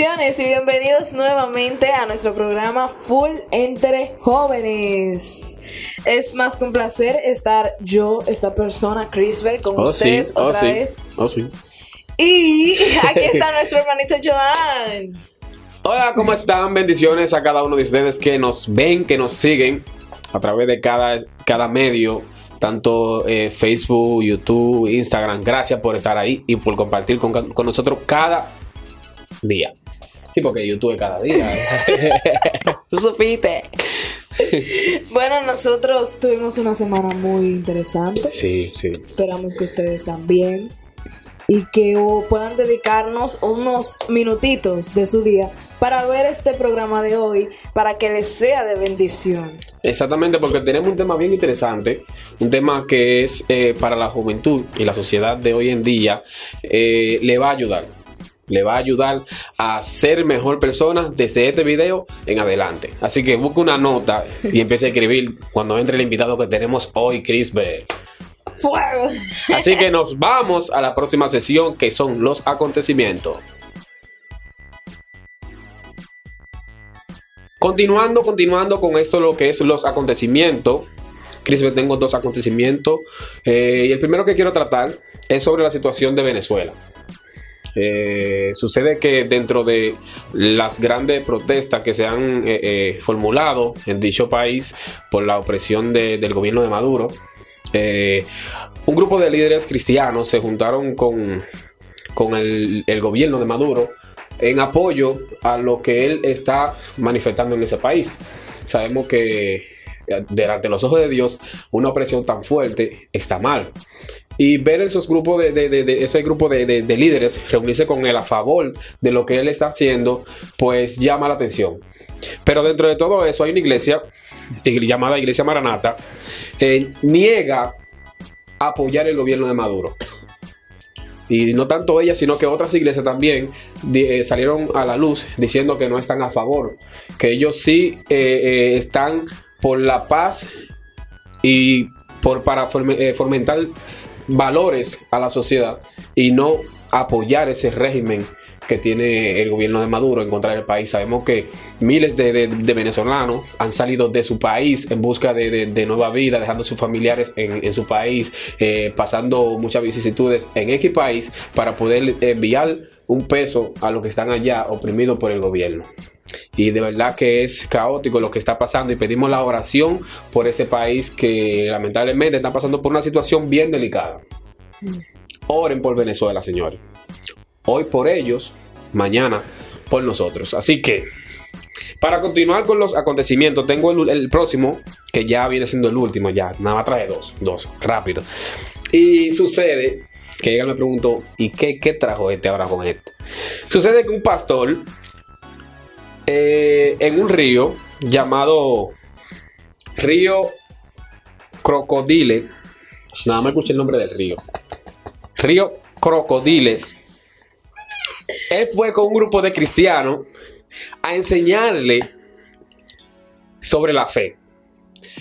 Bendiciones y bienvenidos nuevamente a nuestro programa Full Entre Jóvenes. Es más que un placer estar yo, esta persona, Chrisber, con Oh, ustedes sí, oh, otra sí, vez. oh, sí. Y aquí está nuestro hermanito Joan. Hola, ¿cómo están? Bendiciones a cada uno de ustedes que nos ven, que nos siguen a través de cada, cada medio, tanto eh, Facebook, YouTube, Instagram. Gracias por estar ahí y por compartir con, con nosotros cada día. Sí, porque YouTube cada día. Tú supiste. Bueno, nosotros tuvimos una semana muy interesante. Sí, sí. Esperamos que ustedes también. Y que puedan dedicarnos unos minutitos de su día para ver este programa de hoy, para que les sea de bendición. Exactamente, porque tenemos un tema bien interesante, un tema que es eh, para la juventud y la sociedad de hoy en día, eh, le va a ayudar, le va a ayudar a ser mejor persona desde este video en adelante. Así que busca una nota y empiece a escribir cuando entre el invitado que tenemos hoy, Chris Bell. ¡Fuego! Así que nos vamos a la próxima sesión que son los acontecimientos. Continuando, continuando con esto, lo que es los acontecimientos. Cris, tengo dos acontecimientos. Eh, y el primero que quiero tratar es sobre la situación de Venezuela. Eh, sucede que dentro de las grandes protestas que se han eh, eh, formulado en dicho país por la opresión de- del gobierno de Maduro, un grupo de líderes cristianos se juntaron con, con el, gobierno de Maduro en apoyo a lo que él está manifestando en ese país. Sabemos que delante de los ojos de Dios una opresión tan fuerte está mal. Y ver esos grupos de, ese grupo de, de- de líderes reunirse con él a favor de lo que él está haciendo, pues llama la atención. Pero dentro de todo eso hay una iglesia ig- llamada Iglesia Maranata, eh, niega apoyar el gobierno de Maduro. Y no tanto ella, sino que otras iglesias también eh, salieron a la luz diciendo que no están a favor, que ellos sí eh, están por la paz y por para fomentar valores a la sociedad y no apoyar ese régimen que tiene el gobierno de Maduro en contra del país. Sabemos que miles de, venezolanos han salido de su país en busca de, nueva vida, dejando sus familiares en, en su país, eh, pasando muchas vicisitudes en X país para poder enviar un peso a los que están allá oprimidos por el gobierno. Y de verdad que es caótico lo que está pasando y pedimos la oración por ese país que lamentablemente está pasando por una situación bien delicada. Oren por Venezuela, señores. Hoy por ellos, mañana por nosotros. Así que, para continuar con los acontecimientos, tengo el, próximo, que ya viene siendo el último, ya, nada más trae dos, dos, rápido. Y sucede que ella me preguntó, ¿y qué, qué trajo este ahora con esto? Sucede que un pastor eh, en un río llamado Río Crocodile, nada más escuché el nombre del río, Río Crocodiles, él fue con un grupo de cristianos a enseñarle sobre la fe.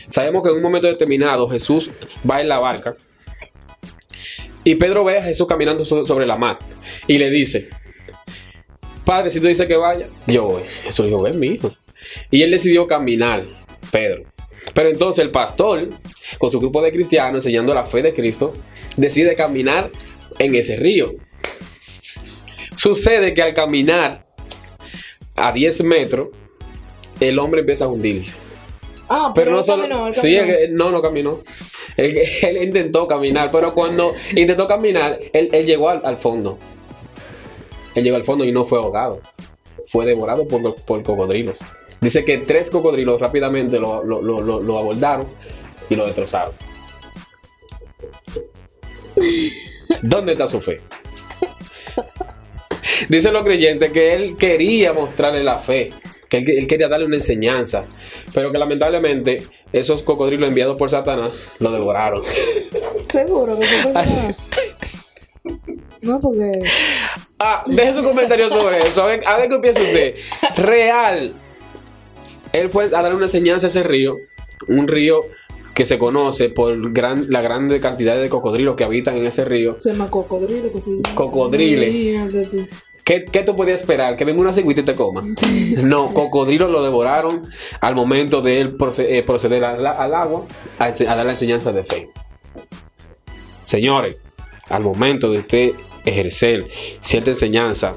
Sabemos que en un momento determinado Jesús va en la barca y Pedro ve a Jesús caminando so- sobre la mar y le dice, Padre, si tú dices que vaya, yo voy. Jesús dijo, ven, mi hijo. Y él decidió caminar, Pedro. Pero entonces el pastor, con su grupo de cristianos, enseñando la fe de Cristo, decide caminar en ese río. Sucede que al caminar a 10 metros, el hombre empieza a hundirse. Ah, Pero pero, no solo. caminó, él sí, caminó. él- él- no, no caminó. Él, él intentó caminar, pero cuando intentó caminar, él, él llegó al, al fondo. Él llegó al fondo y no fue ahogado. Fue devorado por, por cocodrilos. Dice que tres cocodrilos rápidamente lo, lo- lo- abordaron y lo destrozaron. ¿Dónde está su fe? Dice los creyentes que él quería mostrarle la fe, que él, él quería darle una enseñanza, pero que lamentablemente esos cocodrilos enviados por Satanás lo devoraron. Seguro que personal. No, porque. Ah, deje su comentario sobre eso. A ver, a ver qué piensa usted. Real. Él fue a darle una enseñanza a ese río. Un río que se conoce por gran, la grande cantidad de cocodrilos que habitan en ese río. Se llama cocodrile, que sí. Cocodrile. Imagínate tú. ¿Qué, qué tú podías esperar? ¿Que venga una cigüita y te coma? No, cocodrilos lo devoraron al momento de él eh, proceder al, al agua a, a dar la enseñanza de fe. Señores, al momento de usted ejercer cierta enseñanza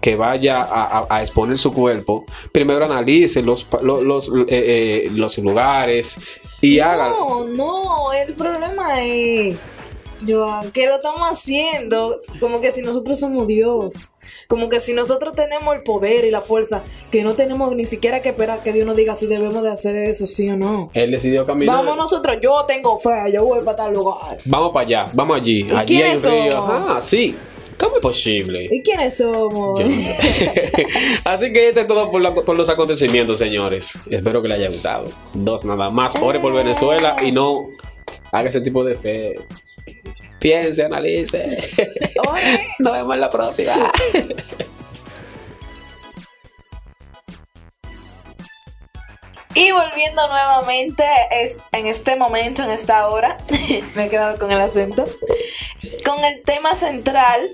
que vaya a, a- a exponer su cuerpo, primero analice los, los, eh, eh, los lugares y haga. No, no, el problema es, Joan, que lo estamos haciendo como que si nosotros somos Dios, como que si nosotros tenemos el poder y la fuerza, que no tenemos ni siquiera que esperar que Dios nos diga si debemos de hacer eso, sí o no. Él decidió caminar. Vamos nosotros, yo tengo fe, yo voy para tal lugar. Vamos para allá, vamos allí. Allí hay un quiénes río. somos? Ah, sí. ¿Cómo es posible? ¿Y quiénes somos? Yo no sé. Así que este es todo por, la- por los acontecimientos, señores. Espero que les haya gustado. Dos nada más. Ore por Venezuela y no haga ese tipo de fe. Piense, analice. Nos vemos en la próxima. Y volviendo nuevamente es, en este momento, en esta hora, me he quedado con el acento, con el tema central,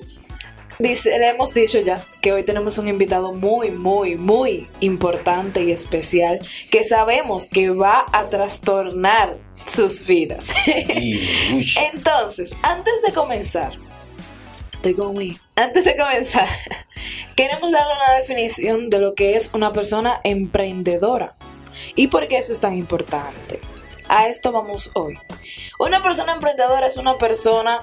dice, le hemos dicho ya que hoy tenemos un invitado muy, muy, muy importante y especial que sabemos que va a trastornar sus vidas. Entonces, antes de comenzar, estoy como muy- Antes de comenzar, queremos darle una definición de lo que es una persona emprendedora y por qué eso es tan importante. A esto vamos hoy. Una persona emprendedora es una persona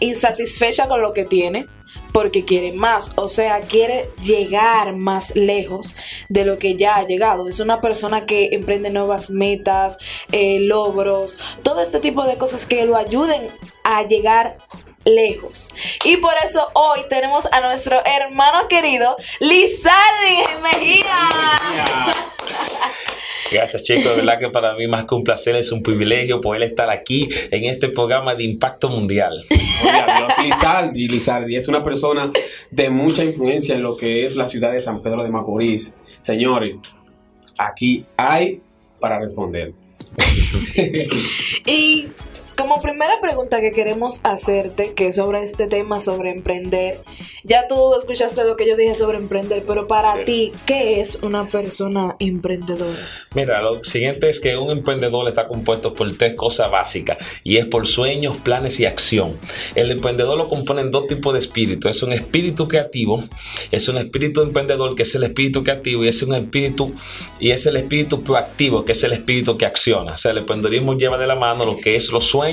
insatisfecha con lo que tiene porque quiere más, o sea, quiere llegar más lejos de lo que ya ha llegado. Es una persona que emprende nuevas metas, eh, logros, todo este tipo de cosas que lo ayuden a llegar lejos. Y por eso hoy tenemos a nuestro hermano querido Lizardi Mejía. Gracias chicos, de verdad que para mí más que un placer es un privilegio poder estar aquí en este programa de impacto mundial. Dios. Lizardi, Lizardi es una persona de mucha influencia en lo que es la ciudad de San Pedro de Macorís. Señores, aquí hay para responder. Y como primera pregunta que queremos hacerte, que es sobre este tema, sobre emprender, ya tú escuchaste lo que yo dije sobre emprender, pero para Sí. ti, ¿qué es una persona emprendedora? Mira, lo siguiente es que un emprendedor está compuesto por tres cosas básicas y es por sueños, planes y acción. El emprendedor lo componen dos tipos de espíritu. Es un espíritu creativo, es un espíritu emprendedor que es el espíritu creativo y es un espíritu y es el espíritu proactivo que es el espíritu que acciona. O sea, el emprendedorismo lleva de la mano lo que es los sueños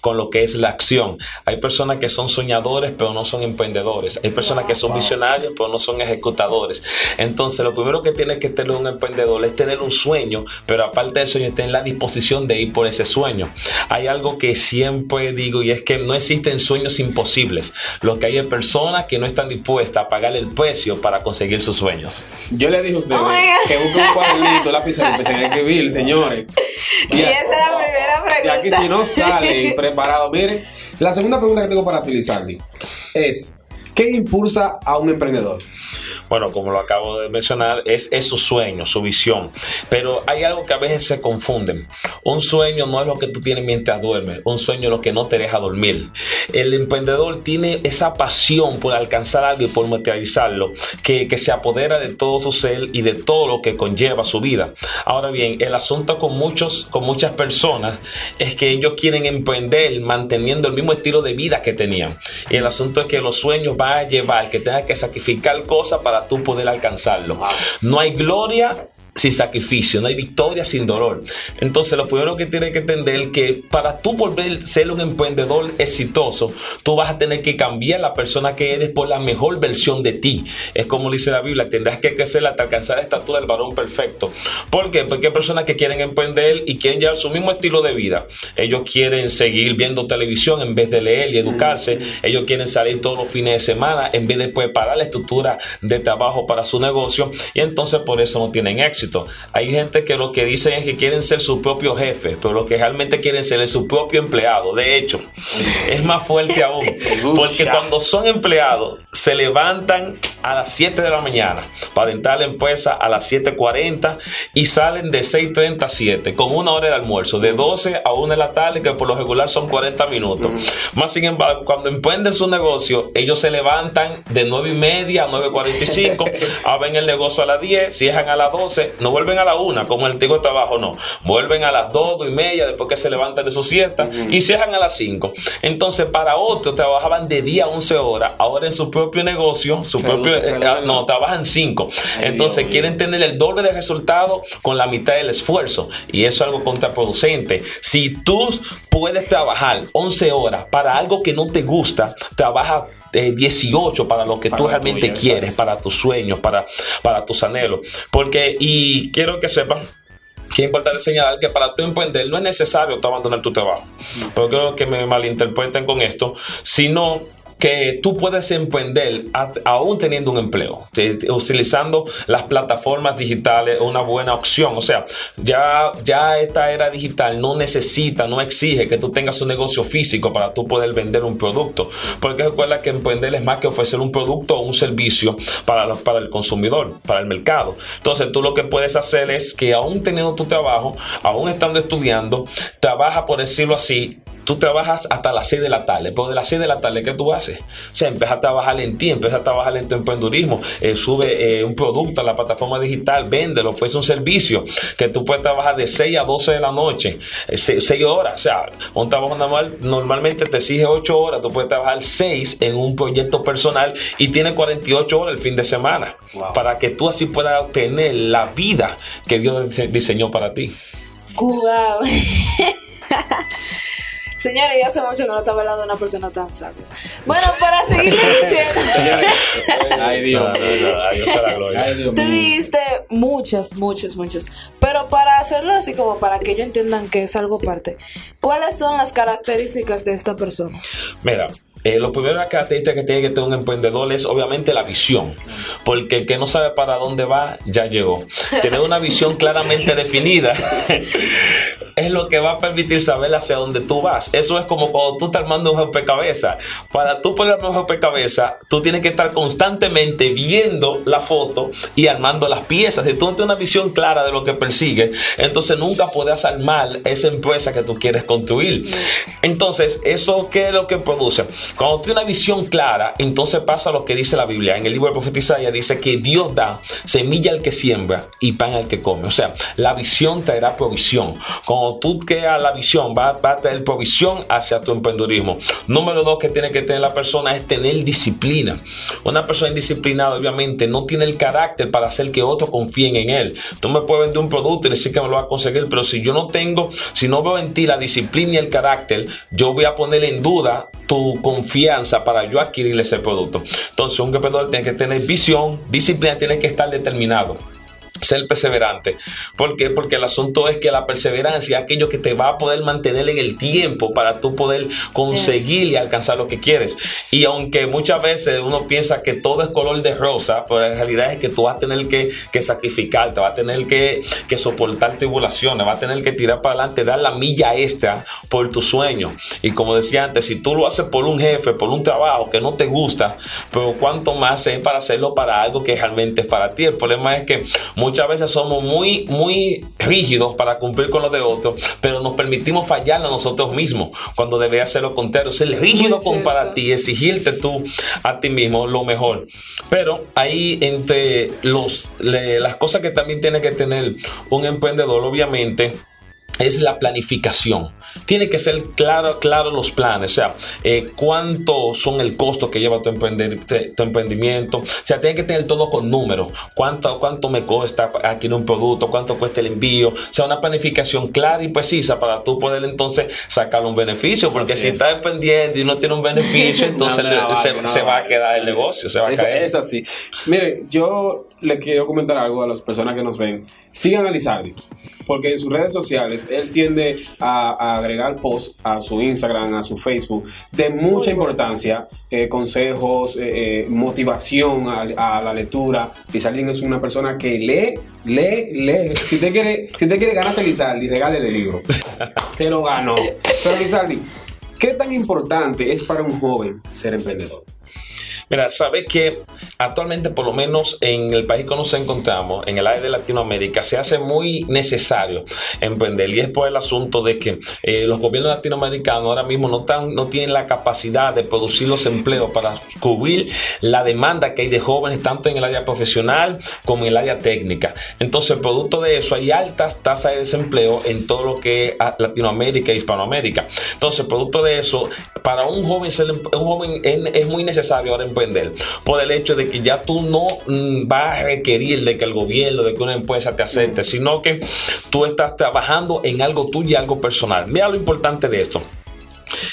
con lo que es la acción. Hay personas que son soñadores pero no son emprendedores. Hay personas que son visionarios pero no son ejecutadores. Entonces, lo primero que tiene que tener un emprendedor es tener un sueño, pero aparte del sueño, tener la disposición de ir por ese sueño. Hay algo que siempre digo y es que no existen sueños imposibles. Lo que hay es personas que no están dispuestas a pagar el precio para conseguir sus sueños. Yo le dije a ustedes Oh que busquen un cuadernito, lápiz y empecé a escribir, señores. Y esa es la primera De pregunta. aquí si no sale preparado. Mire, la segunda pregunta que tengo para ti, Lizardi, es ¿qué impulsa a un emprendedor? Bueno, como lo acabo de mencionar, es, es su sueño, su visión. Pero hay algo que a veces se confunden. Un sueño no es lo que tú tienes mientras duermes, un sueño es lo que no te deja dormir. El emprendedor tiene esa pasión por alcanzar algo y por materializarlo, que, que se apodera de todo su ser y de todo lo que conlleva su vida. Ahora bien, el asunto con, muchos, con muchas personas es que ellos quieren emprender manteniendo el mismo estilo de vida que tenían. Y el asunto es que los sueños van a llevar que tengas que sacrificar cosas para tú poder alcanzarlo. No hay gloria sin sacrificio, no hay victoria sin dolor. Entonces, lo primero que tienes que entender es que para tú volver a ser un emprendedor exitoso, tú vas a tener que cambiar la persona que eres por la mejor versión de ti. Es como dice la Biblia, tendrás que crecer hasta alcanzar la estatura del varón perfecto. ¿Por qué? Porque hay personas que quieren emprender y quieren llevar su mismo estilo de vida. Ellos quieren seguir viendo televisión en vez de leer y educarse. Ellos quieren salir todos los fines de semana en vez de preparar la estructura de trabajo para su negocio y entonces por eso no tienen éxito. Hay gente que lo que dicen es que quieren ser su propio jefe, pero lo que realmente quieren ser es su propio empleado. De hecho, es más fuerte aún, porque cuando son empleados, se levantan a las 7 de la mañana para entrar a la empresa a las 7.40 y salen de 6.30 a 7 con una hora de almuerzo, de 12 a 1 de la tarde, que por lo regular son 40 minutos. Más sin embargo, cuando emprenden su negocio, ellos se levantan de 9 y media a 9.45, abren el negocio a las 10, cierran a las 12, no vuelven a la 1 como el antiguo trabajo, no, vuelven a las 2, 2 y media después que se levantan de su siesta y cierran a las 5. Entonces, para otros trabajaban de día a 11 horas, ahora en su propio negocio, su propio, eh, ah, no, trabajan 5. Entonces, quieren tener el doble de resultado con la mitad del esfuerzo y eso es algo contraproducente. Si tú puedes trabajar 11 horas para algo que no te gusta, trabaja 18 para lo que tú realmente quieres, para tus sueños, para, para tus anhelos. Porque, y quiero que sepan que es importante señalar que para tú emprender no es necesario tú abandonar tu trabajo. Porque creo que me malinterpreten con esto, sino que tú puedes emprender aún teniendo un empleo, utilizando las plataformas digitales, una buena opción. O sea, ya, ya esta era digital no necesita, no exige que tú tengas un negocio físico para tú poder vender un producto. Porque recuerda que emprender es más que ofrecer un producto o un servicio para, para el consumidor, para el mercado. Entonces tú lo que puedes hacer es que aún teniendo tu trabajo, aún estando estudiando, trabaja, por decirlo así, tú trabajas hasta las 6 de la tarde, pero de las 6 de la tarde, ¿qué tú haces? O sea, empieza a trabajar en ti, empieza a trabajar en tu emprendurismo, eh, sube eh, un producto a la plataforma digital, véndelo, ofrece un servicio que tú puedes trabajar de 6 a 12 de la noche, 6, eh, horas, o sea, un trabajo normal normalmente te exige 8 horas, tú puedes trabajar 6 en un proyecto personal y tiene 48 horas el fin de semana, para que tú así puedas obtener la vida que Dios diseñó para ti. Wow. Señores, ya hace mucho que no estaba hablando de una persona tan sabia. Bueno, para seguir diciendo. Ay, Dios. Tú dijiste muchas, muchas, muchas. Pero para hacerlo así como para que ellos entiendan que es algo parte, ¿cuáles son las características de esta persona? Mira, eh, lo primero característica que tiene que tener un emprendedor es obviamente la visión, porque el que no sabe para dónde va ya llegó. Tener una visión claramente definida es lo que va a permitir saber hacia dónde tú vas. Eso es como cuando tú estás armando un rompecabezas. Para tú poner un rompecabezas, tú tienes que estar constantemente viendo la foto y armando las piezas. Si tú no tienes una visión clara de lo que persigues, entonces nunca podrás armar esa empresa que tú quieres construir. Entonces, ¿eso qué es lo que produce? Cuando tienes una visión clara, entonces pasa lo que dice la Biblia. En el libro de profeta Isaías dice que Dios da semilla al que siembra y pan al que come. O sea, la visión traerá provisión. Cuando tú creas la visión, va, a traer provisión hacia tu emprendedurismo. Número dos que tiene que tener la persona es tener disciplina. Una persona indisciplinada, obviamente, no tiene el carácter para hacer que otros confíen en él. Tú me puedes vender un producto y decir que me lo va a conseguir, pero si yo no tengo, si no veo en ti la disciplina y el carácter, yo voy a poner en duda tu confianza para yo adquirir ese producto. Entonces, un emprendedor tiene que tener visión, disciplina, tiene que estar determinado ser perseverante. ¿Por qué? Porque el asunto es que la perseverancia es aquello que te va a poder mantener en el tiempo para tú poder conseguir y alcanzar lo que quieres. Y aunque muchas veces uno piensa que todo es color de rosa, pero en realidad es que tú vas a tener que, que sacrificar, te vas a tener que, que soportar tribulaciones, vas a tener que tirar para adelante, dar la milla extra por tu sueño. Y como decía antes, si tú lo haces por un jefe, por un trabajo que no te gusta, pero cuánto más es para hacerlo para algo que realmente es para ti. El problema es que muchas veces somos muy, muy rígidos para cumplir con lo de otros, pero nos permitimos fallar a nosotros mismos cuando debería ser lo contrario, ser rígido con para ti, exigirte tú a ti mismo lo mejor. Pero ahí entre los, las cosas que también tiene que tener un emprendedor, obviamente, es la planificación. Tiene que ser claro, claro los planes, o sea, eh, cuánto son el costo que lleva tu, tu, emprendimiento, o sea, tiene que tener todo con números, cuánto, cuánto me cuesta adquirir un producto, cuánto cuesta el envío, o sea, una planificación clara y precisa para tú poder entonces sacar un beneficio, porque si estás emprendiendo y no tiene un beneficio, entonces se, va a quedar el negocio, se va a caer. Es así. Mire, yo le quiero comentar algo a las personas que nos ven. Sigan a Lizardi, porque en sus redes sociales él tiende a, agregar posts a su Instagram, a su Facebook, de mucha importancia, eh, consejos, eh, eh, motivación a, la lectura. Lizardi es una persona que lee, lee, lee. Si usted quiere, si usted quiere ganarse Lizardi, regale el libro. Te lo gano. Pero Lizardi, ¿qué tan importante es para un joven ser emprendedor? Mira, sabe que actualmente, por lo menos en el país que nos encontramos, en el área de Latinoamérica, se hace muy necesario emprender. Y es por el asunto de que eh, los gobiernos latinoamericanos ahora mismo no, tan, no tienen la capacidad de producir los empleos para cubrir la demanda que hay de jóvenes, tanto en el área profesional como en el área técnica. Entonces, producto de eso, hay altas tasas de desempleo en todo lo que es Latinoamérica e Hispanoamérica. Entonces, producto de eso, para un joven, un joven es muy necesario ahora emprender por el hecho de que ya tú no mm, vas a requerir de que el gobierno, de que una empresa te acepte, sino que tú estás trabajando en algo tuyo y algo personal. Mira lo importante de esto.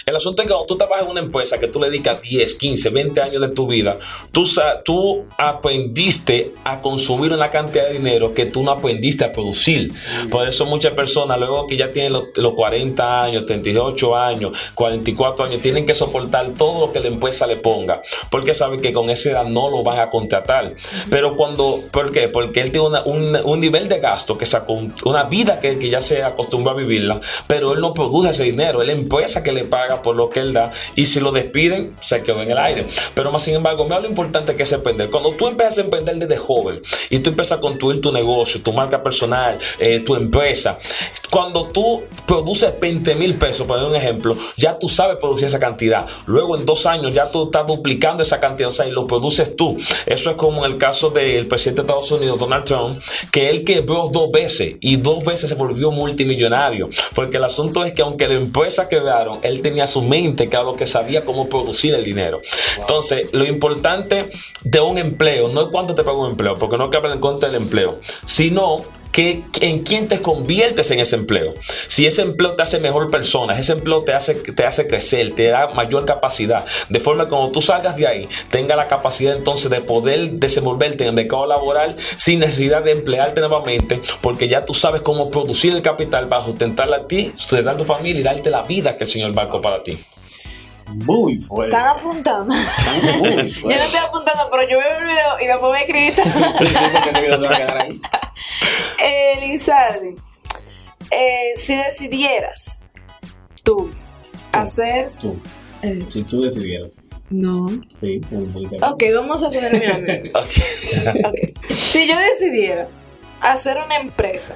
El asunto es que cuando tú trabajas en una empresa que tú le dedicas 10, 15, 20 años de tu vida, tú, tú aprendiste a consumir una cantidad de dinero que tú no aprendiste a producir. Por eso muchas personas, luego que ya tienen los, 40 años, 38 años, 44 años, tienen que soportar todo lo que la empresa le ponga, porque saben que con esa edad no lo van a contratar. Pero cuando, ¿por qué? Porque él tiene un, nivel de gasto, que sacó una vida que, que ya se acostumbró a vivirla, pero él no produce ese dinero, es la empresa que le paga por lo que él da y si lo despiden se quedó en el aire. Pero más sin embargo, me lo importante que es emprender. Cuando tú empiezas a emprender desde joven y tú empiezas a construir tu negocio, tu marca personal, eh, tu empresa, cuando tú produces 20 mil pesos, por un ejemplo, ya tú sabes producir esa cantidad. Luego en dos años ya tú estás duplicando esa cantidad, o sea, y lo produces tú. Eso es como en el caso del presidente de Estados Unidos, Donald Trump, que él quebró dos veces y dos veces se volvió multimillonario. Porque el asunto es que aunque la empresa quebraron, él tenía su mente, que era lo que sabía cómo producir el dinero. Entonces, lo importante de un empleo no es cuánto te paga un empleo, porque no hay que hablar en contra del empleo, sino que, en quién te conviertes en ese empleo. Si ese empleo te hace mejor persona, ese empleo te hace, te hace crecer, te da mayor capacidad, de forma que cuando tú salgas de ahí, tenga la capacidad entonces de poder desenvolverte en el mercado laboral sin necesidad de emplearte nuevamente, porque ya tú sabes cómo producir el capital para sustentarla a ti, sustentar tu familia y darte la vida que el Señor marcó para ti. Muy fuerte. Están apuntando. Están muy fuerte. yo no estoy apuntando, pero yo veo el video y después me escribí. sí, sí, porque ese video se va a quedar ahí. Eh, Lizardi, eh, si decidieras tú, hacer. Tú. Eh, si tú decidieras. No. Sí, muy Ok, vamos a ponerme a mí. okay. Si yo decidiera hacer una empresa,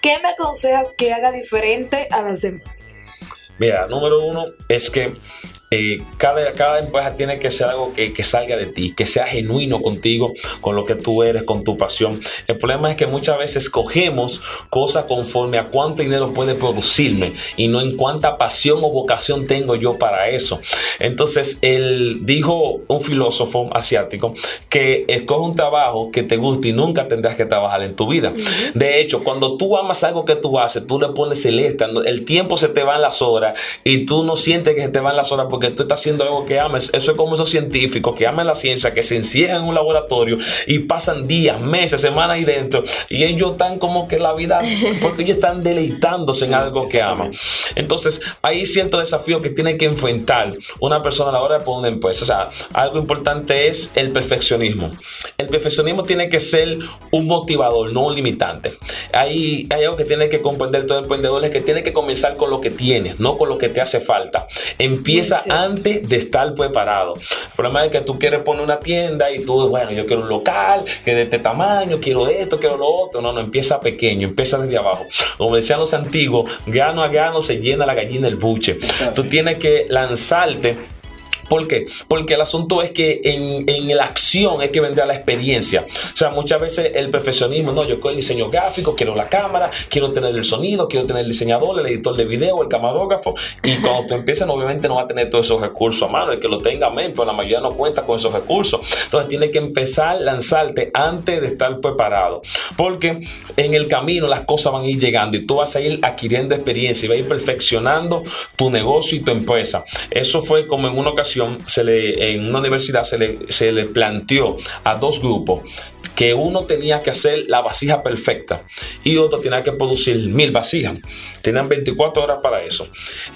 ¿qué me aconsejas que haga diferente a las demás? Mira, número uno es que eh, cada, cada empresa tiene que ser algo que, que, salga de ti, que sea genuino contigo, con lo que tú eres, con tu pasión. El problema es que muchas veces cogemos cosas conforme a cuánto dinero puede producirme y no en cuánta pasión o vocación tengo yo para eso. Entonces, él dijo un filósofo asiático que escoge un trabajo que te guste y nunca tendrás que trabajar en tu vida. De hecho, cuando tú amas algo que tú haces, tú le pones celeste, el tiempo se te va en las horas y tú no sientes que se te van las horas porque tú estás haciendo algo que ames. Eso es como esos científicos que aman la ciencia, que se encierran en un laboratorio y pasan días, meses, semanas ahí dentro. Y ellos están como que la vida, porque ellos están deleitándose en algo que aman. Entonces, hay cierto desafío que tiene que enfrentar una persona a la hora de poner una empresa. O sea, algo importante es el perfeccionismo. El perfeccionismo tiene que ser un motivador, no un limitante. Hay, hay algo que tiene que comprender todo emprendedor, es que tiene que comenzar con lo que tienes, no con lo que te hace falta. Empieza antes de estar preparado. El problema es que tú quieres poner una tienda y tú, bueno, yo quiero un local que de este tamaño, quiero esto, quiero lo otro. No, no, empieza pequeño, empieza desde abajo. Como decían los antiguos, grano a grano se llena la gallina el buche. Tú tienes que lanzarte ¿Por qué? Porque el asunto es que en, en la acción hay que vender la experiencia. O sea, muchas veces el perfeccionismo, no, yo quiero el diseño gráfico, quiero la cámara, quiero tener el sonido, quiero tener el diseñador, el editor de video, el camarógrafo. Y cuando tú empiezas, obviamente no va a tener todos esos recursos a mano. El que lo tenga, amén, pero la mayoría no cuenta con esos recursos. Entonces tienes que empezar a lanzarte antes de estar preparado. Porque en el camino las cosas van a ir llegando y tú vas a ir adquiriendo experiencia y vas a ir perfeccionando tu negocio y tu empresa. Eso fue como en una ocasión se le, en una universidad se le, se le planteó a dos grupos que uno tenía que hacer la vasija perfecta y otro tenía que producir mil vasijas. Tenían 24 horas para eso.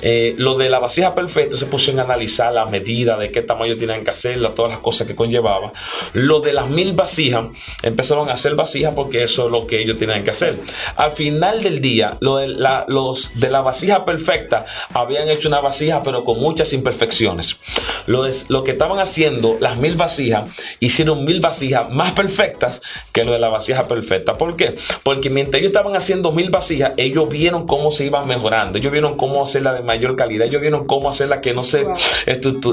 Eh, lo de la vasija perfecta se puso en analizar la medida de qué tamaño tenían que hacerla, todas las cosas que conllevaba. Lo de las mil vasijas, empezaron a hacer vasijas porque eso es lo que ellos tenían que hacer. Al final del día, lo de la, los de la vasija perfecta habían hecho una vasija pero con muchas imperfecciones. Lo, lo que estaban haciendo, las mil vasijas, hicieron mil vasijas más perfectas que lo de la vasija perfecta. ¿Por qué? Porque mientras ellos estaban haciendo mil vasijas, ellos vieron cómo se iban mejorando, ellos vieron cómo hacerla de mayor calidad, ellos vieron cómo hacerla que no se,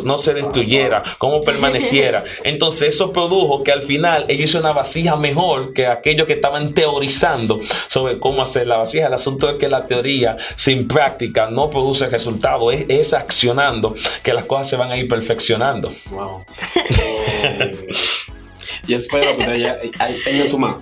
no se destruyera, cómo permaneciera. Entonces eso produjo que al final ellos hicieron una vasija mejor que aquellos que estaban teorizando sobre cómo hacer la vasija. El asunto es que la teoría sin práctica no produce resultado, es, es accionando que las cosas se van a ir perfeccionando. Wow. Yo espero que ustedes ya ahí tengan su mano.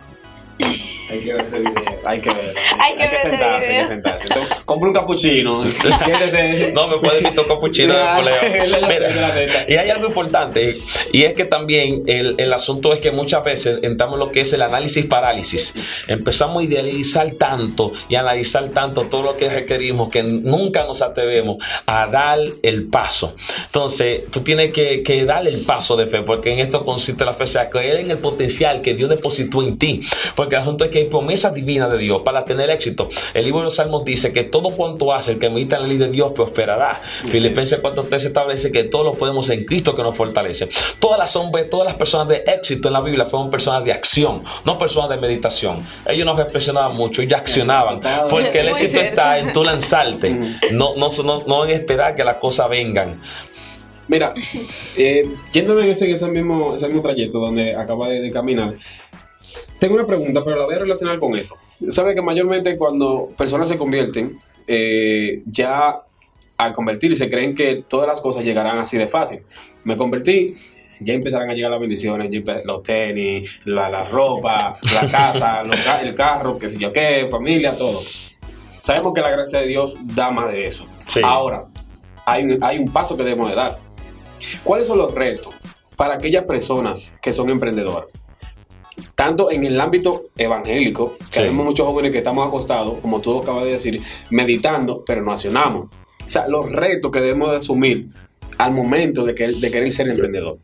Hay que ese video. Hay que ver. Hay que ver ese sentarse, hay que sentarse. Entonces, compre un capuchino. Siéntese. No me puede invitar capuchino de Ya, poleo. él lo Mira, hace, él lo hace. y hay algo importante, y es que también el, el asunto es que muchas veces entramos en lo que es el análisis parálisis. Empezamos a idealizar tanto y analizar tanto todo lo que requerimos que nunca nos atrevemos a dar el paso. Entonces, tú tienes que, que dar el paso de fe, porque en esto consiste la fe, o sea, creer en el potencial que Dios depositó en ti. Porque el asunto es que hay promesas divinas de Dios para tener éxito. El libro de los Salmos dice que todo cuanto hace el que medita en la ley de Dios prosperará. Filipenses 4.3 establece que todo lo podemos en Cristo que nos fortalece. Todas las hombres, todas las personas de éxito en la Biblia fueron personas de acción, no personas de meditación. Ellos no reflexionaban mucho, ellos accionaban. Porque el éxito está en tú lanzarte, no, no, no, no en esperar que las cosas vengan. Mira, eh, yéndome en ese, ese mismo, ese mismo trayecto donde acaba de, de caminar, tengo una pregunta, pero la voy a relacionar con eso. Sabe que mayormente cuando personas se convierten, eh, ya al convertirse creen que todas las cosas llegarán así de fácil. Me convertí, ya empezarán a llegar las bendiciones, los tenis, la, la ropa, la casa, los el carro, qué sé yo qué, familia, todo. Sabemos que la gracia de Dios da más de eso. Sí. Ahora, hay un, hay un paso que debemos de dar. ¿Cuáles son los retos para aquellas personas que son emprendedoras? Tanto en el ámbito evangélico, que Sí. vemos muchos jóvenes que estamos acostados, como tú acabas de decir, meditando, pero no accionamos. O sea, los retos que debemos de asumir al momento de, que, de querer ser emprendedor.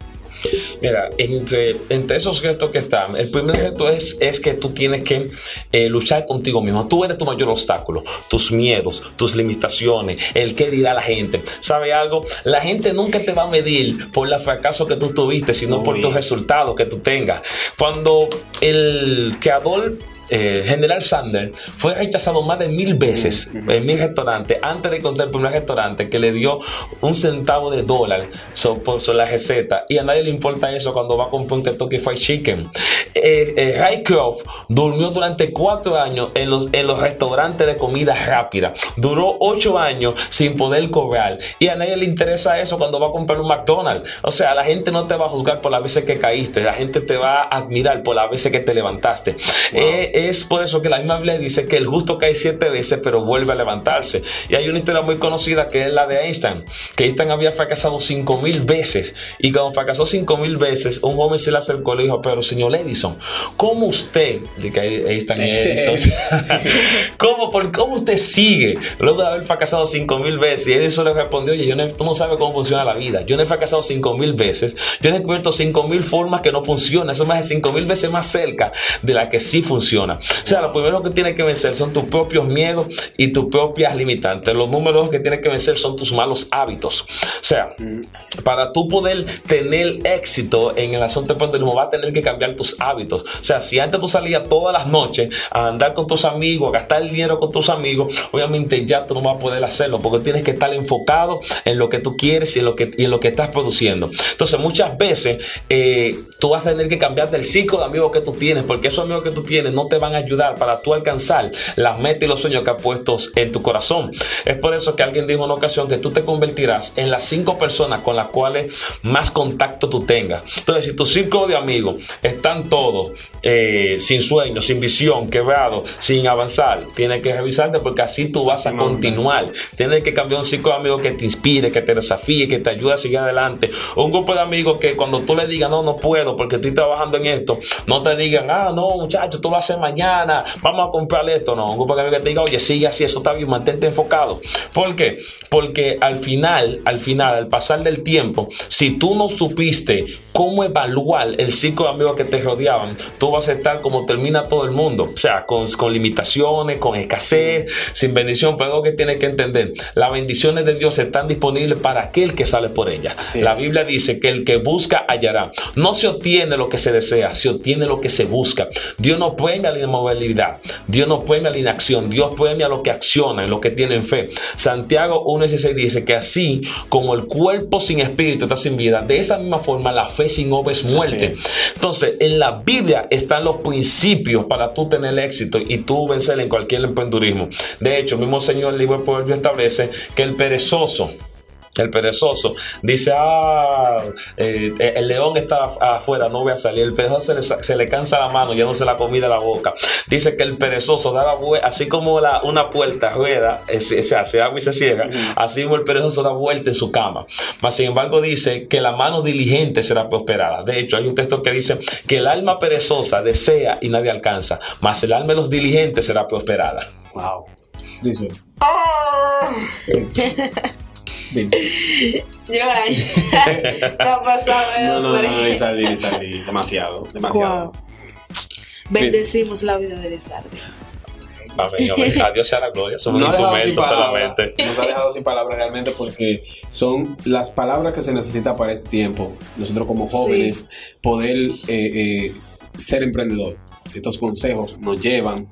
Mira, entre, entre esos retos que están, el primer reto es, es que tú tienes que eh, luchar contigo mismo. Tú eres tu mayor obstáculo, tus miedos, tus limitaciones, el qué dirá la gente. ¿Sabe algo? La gente nunca te va a medir por el fracaso que tú tuviste, sino por tus resultados que tú tengas. Cuando el creador eh, General Sander fue rechazado más de mil veces en mil restaurantes antes de encontrar el primer restaurante que le dio un centavo de dólar so- por so- la receta y a nadie le importa eso cuando va a comprar un Kentucky Fried Chicken. Eh, eh, Ray Croft durmió durante cuatro años en los, en los restaurantes de comida rápida. Duró ocho años sin poder cobrar y a nadie le interesa eso cuando va a comprar un McDonald's. O sea, la gente no te va a juzgar por las veces que caíste, la gente te va a admirar por las veces que te levantaste. Eh, es por eso que la misma Biblia dice que el justo cae siete veces, pero vuelve a levantarse. Y hay una historia muy conocida que es la de Einstein, que Einstein había fracasado cinco mil veces. Y cuando fracasó cinco mil veces, un joven se le acercó y le dijo, pero señor Edison, ¿cómo usted, de que Einstein Edison, ¿cómo, por, ¿cómo usted sigue luego de haber fracasado cinco mil veces? Y Edison le respondió, oye, yo no- tú no sabes cómo funciona la vida. Yo no he fracasado cinco mil veces. Yo he descubierto cinco mil formas que no funcionan. Eso me hace cinco mil veces más cerca de la que sí funciona. O sea, lo primero que tienes que vencer son tus propios miedos y tus propias limitantes. Los números que tienes que vencer son tus malos hábitos. O sea, para tú poder tener éxito en el asunto del emprendedor, vas a tener que cambiar tus hábitos. O sea, si antes tú salías todas las noches a andar con tus amigos, a gastar el dinero con tus amigos, obviamente ya tú no vas a poder hacerlo porque tienes que estar enfocado en lo que tú quieres y en lo que, y en lo que estás produciendo. Entonces, muchas veces eh, tú vas a tener que cambiar del ciclo de amigos que tú tienes porque esos amigos que tú tienes no te te van a ayudar para tú alcanzar las metas y los sueños que has puesto en tu corazón. Es por eso que alguien dijo en una ocasión que tú te convertirás en las cinco personas con las cuales más contacto tú tengas. Entonces, si tu círculo de amigos están todos eh, sin sueño, sin visión, quebrados, sin avanzar, tienes que revisarte porque así tú vas a continuar. Tienes que cambiar un círculo de amigos que te inspire, que te desafíe, que te ayude a seguir adelante. Un grupo de amigos que cuando tú le digas, no, no puedo porque estoy trabajando en esto, no te digan, ah, no, muchacho, tú lo haces mañana, vamos a comprar esto. No, un grupo de amigos que te diga, oye, sigue así, eso está bien, mantente enfocado. ¿Por qué? Porque al final, al final, al pasar del tiempo, si tú no supiste cómo evaluar el ciclo de amigos que te rodeaban, tú vas a estar como termina todo el mundo, o sea, con, con limitaciones, con escasez, sin bendición, pero algo que tienes que entender, las bendiciones de Dios están disponibles para aquel que sale por ellas. Así La es. Biblia dice que el que busca hallará. No se obtiene lo que se desea, se obtiene lo que se busca. Dios no premia la inmovilidad, Dios no premia la inacción, Dios premia lo que acciona, lo que tienen fe. Santiago 1.16 dice que así como el cuerpo sin espíritu está sin vida, de esa misma forma la fe sin obra es muerte. es. Entonces, en la Biblia están los principios para tú tener éxito y tú vencer en cualquier emprendurismo. De hecho, el mismo Señor el libro de Proverbios establece que el perezoso el perezoso dice, ah, eh, el león está afuera, no voy a salir. El perezoso se le, sa- se le cansa la mano, ya no se la comida a la boca. Dice que el perezoso da la vuelta, así como la, una puerta rueda, eh, se, se hace abre y se cierra, así como el perezoso da vuelta en su cama. Mas sin embargo dice que la mano diligente será prosperada. De hecho, hay un texto que dice que el alma perezosa desea y nadie alcanza, mas el alma de los diligentes será prosperada. Wow. Yo ahí. Está pasando. No, no, no, no, Isardi, Isardi, demasiado, demasiado. Wow. Bendecimos la vida de Lizardi. Amén, amén. A Dios sea la gloria. Dejado sin instrumentos solamente. Nos ha dejado sin palabras realmente porque son las palabras que se necesita para este tiempo. Nosotros como jóvenes poder eh, eh, ser emprendedor. Estos consejos nos llevan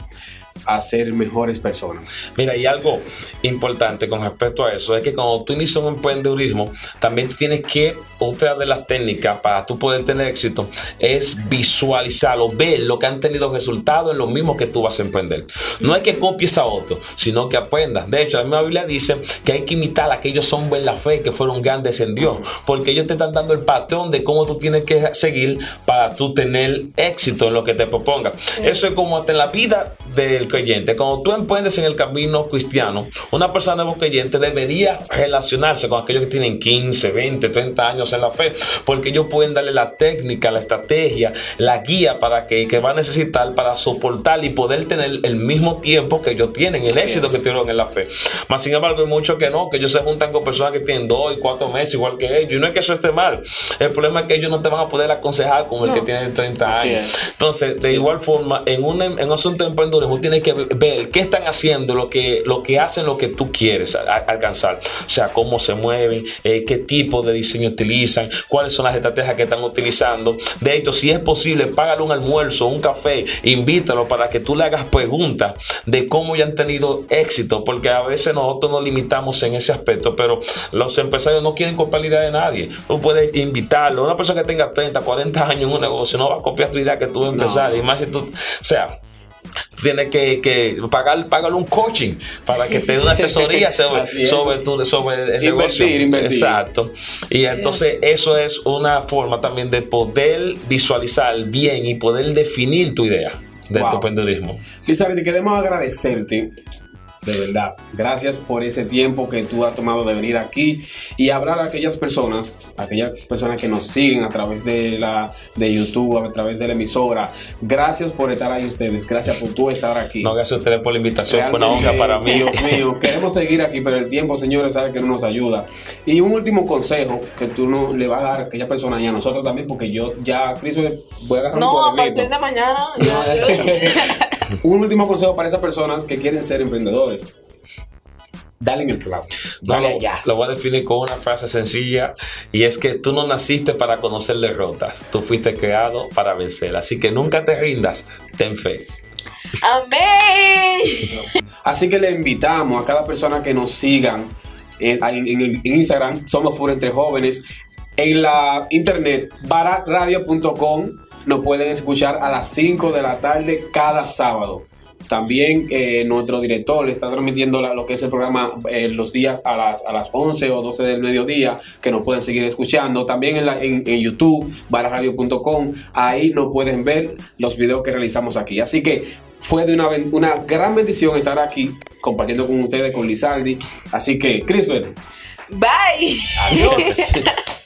a ser mejores personas. Mira, y algo importante con respecto a eso es que cuando tú inicias un emprendedurismo, también tienes que, otra de las técnicas para tú poder tener éxito es visualizarlo, ver lo que han tenido resultados en lo mismo que tú vas a emprender. No es que copies a otro, sino que aprendas. De hecho, la misma Biblia dice que hay que imitar a aquellos hombres en la fe que fueron grandes en Dios, porque ellos te están dando el patrón de cómo tú tienes que seguir para tú tener éxito en lo que te proponga. Eso es como hasta en la vida del creyente. Cuando tú emprendes en el camino cristiano, una persona creyente debería relacionarse con aquellos que tienen 15, 20, 30 años en la fe, porque ellos pueden darle la técnica, la estrategia, la guía para que, que va a necesitar para soportar y poder tener el mismo tiempo que ellos tienen, el Así éxito es. que tuvieron en la fe. Más sin embargo, hay muchos que no, que ellos se juntan con personas que tienen dos y cuatro meses igual que ellos. Y no es que eso esté mal. El problema es que ellos no te van a poder aconsejar como el que tiene 30 Así años. es. Entonces, de Sí. igual forma, en un, en un asunto de emprendedurismo, tienes que ver qué están haciendo, lo que, lo que hacen, lo que tú quieres a- a- alcanzar. O sea, cómo se mueven, eh, qué tipo de diseño utilizan, cuáles son las estrategias que están utilizando. De hecho, si es posible, págale un almuerzo, un café, invítalo para que tú le hagas preguntas de cómo ya han tenido éxito, porque a veces nosotros nos limitamos en ese aspecto, pero los empresarios no quieren copiar la idea de nadie. Tú puedes invitarlo. Una persona que tenga 30, 40 años en un negocio no va a copiar tu idea que tú empezar. No. Y más si tú, o sea, tienes que, que pagar, pagarle un coaching para que te dé una asesoría sobre, sobre, tu, sobre el Invertir, negocio. invertir. Exacto. Y entonces eso es una forma también de poder visualizar bien y poder definir tu idea de Wow. tu emprendedurismo. Lizardi, queremos agradecerte. De verdad, gracias por ese tiempo que tú has tomado de venir aquí y hablar a aquellas personas, aquellas personas que nos siguen a través de la de YouTube, a través de la emisora. Gracias por estar ahí ustedes, gracias por tú estar aquí. No, gracias a ustedes por la invitación. Fue una honra para mí. Dios mío, queremos seguir aquí, pero el tiempo, señores, sabe que no nos ayuda. Y un último consejo que tú no le vas a dar a aquella persona y a nosotros también, porque yo ya, Cris, voy a agarrar un No, a partir de mañana. ya, yo- Un último consejo para esas personas que quieren ser emprendedores. Dale en el clavo. Dale lo, allá. lo voy a definir con una frase sencilla y es que tú no naciste para conocer derrotas, tú fuiste creado para vencer. Así que nunca te rindas, ten fe. Amén. Así que le invitamos a cada persona que nos sigan en, en- en- en Instagram, Somos Full Entre Jóvenes, en la internet, barakradio.com. nos pueden escuchar a las 5 de la tarde cada sábado. También eh, nuestro director está transmitiendo la- lo que es el programa eh, los días a las, a las 11 o 12 del mediodía, que nos pueden seguir escuchando. También en, la- en, en YouTube, bararadio.com, ahí nos pueden ver los videos que realizamos aquí. Así que fue de una, una gran bendición estar aquí compartiendo con ustedes, con Lizardi. Así que, Crisper, Bye. adiós.